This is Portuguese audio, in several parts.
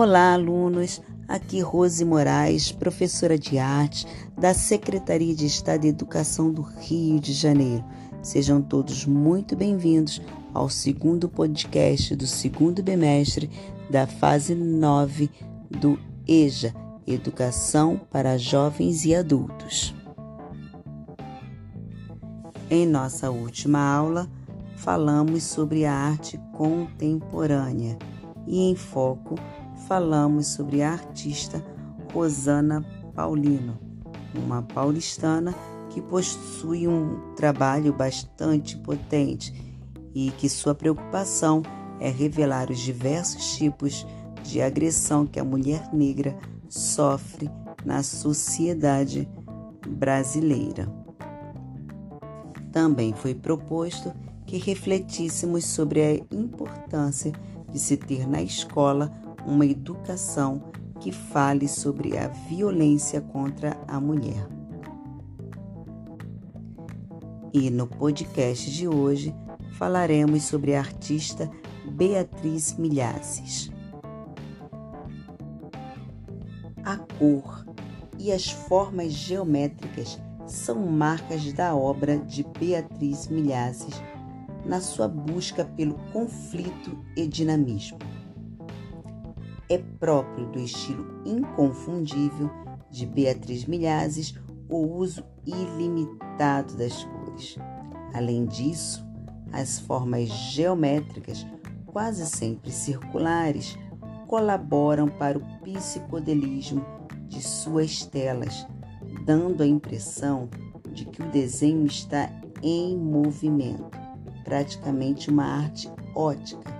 Olá, alunos. Aqui Rose Moraes, professora de arte da Secretaria de Estado de Educação do Rio de Janeiro. Sejam todos muito bem-vindos ao segundo podcast do segundo bimestre da fase 9 do EJA, Educação para Jovens e Adultos. Em nossa última aula, falamos sobre a arte contemporânea e em foco falamos sobre a artista Rosana Paulino, uma paulistana que possui um trabalho bastante potente e que sua preocupação é revelar os diversos tipos de agressão que a mulher negra sofre na sociedade brasileira. Também foi proposto que refletíssemos sobre a importância de se ter na escola uma educação que fale sobre a violência contra a mulher. E no podcast de hoje falaremos sobre a artista Beatriz Milhazes. A cor e as formas geométricas são marcas da obra de Beatriz Milhazes na sua busca pelo conflito e dinamismo é próprio do estilo inconfundível de Beatriz Milhazes o uso ilimitado das cores. Além disso, as formas geométricas, quase sempre circulares, colaboram para o psicodelismo de suas telas, dando a impressão de que o desenho está em movimento, praticamente uma arte ótica,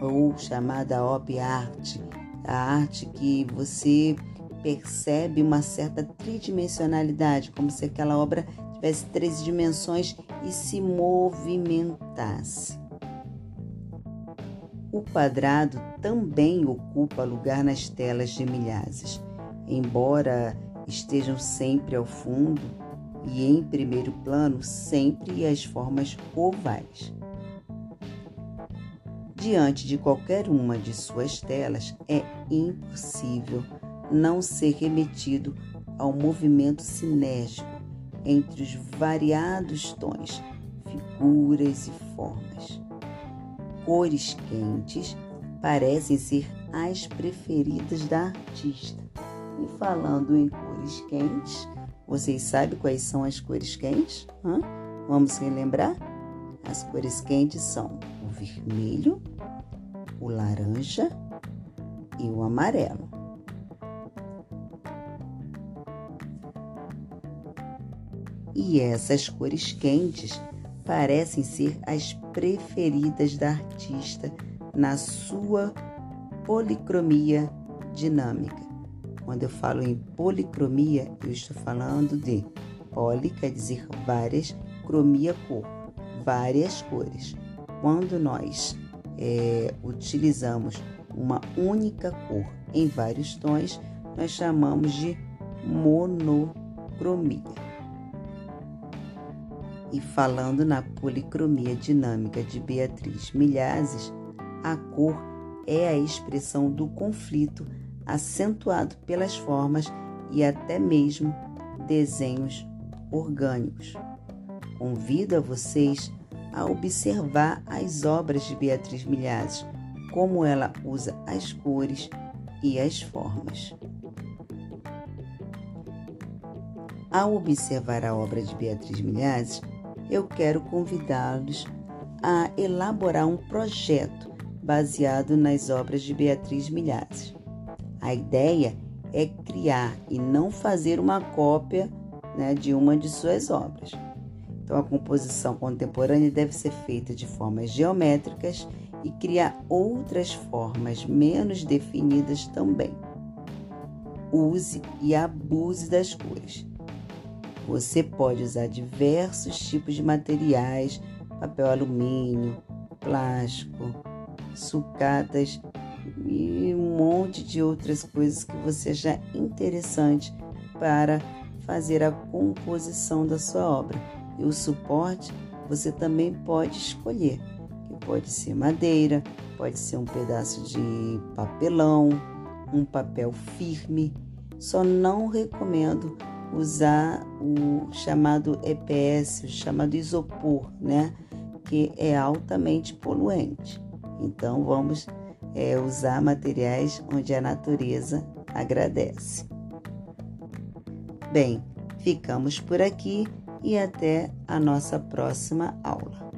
ou chamada op art, a arte que você percebe uma certa tridimensionalidade, como se aquela obra tivesse três dimensões e se movimentasse. O quadrado também ocupa lugar nas telas de milhazes, embora estejam sempre ao fundo e em primeiro plano sempre as formas ovais. Diante de qualquer uma de suas telas, é impossível não ser remetido ao movimento sinérgico entre os variados tons, figuras e formas. Cores quentes parecem ser as preferidas da artista. E falando em cores quentes, vocês sabem quais são as cores quentes? Hã? Vamos relembrar? As cores quentes são o vermelho, o laranja e o amarelo. E essas cores quentes parecem ser as preferidas da artista na sua policromia dinâmica. Quando eu falo em policromia, eu estou falando de poli quer dizer várias, cromia cor, várias cores. Quando nós é, utilizamos uma única cor em vários tons, nós chamamos de monocromia. E falando na policromia dinâmica de Beatriz Milhazes, a cor é a expressão do conflito acentuado pelas formas e até mesmo desenhos orgânicos. Convido a vocês a observar as obras de Beatriz Milhazes, como ela usa as cores e as formas. Ao observar a obra de Beatriz Milhazes, eu quero convidá-los a elaborar um projeto baseado nas obras de Beatriz Milhazes. A ideia é criar e não fazer uma cópia né, de uma de suas obras. Então, a composição contemporânea deve ser feita de formas geométricas e criar outras formas menos definidas também. Use e abuse das cores. Você pode usar diversos tipos de materiais, papel alumínio, plástico, sucatas e um monte de outras coisas que você achar interessante para fazer a composição da sua obra. E o suporte você também pode escolher, que pode ser madeira, pode ser um pedaço de papelão, um papel firme. Só não recomendo usar o chamado EPS, o chamado isopor, né? Que é altamente poluente. Então vamos é, usar materiais onde a natureza agradece. Bem, ficamos por aqui e até a nossa próxima aula.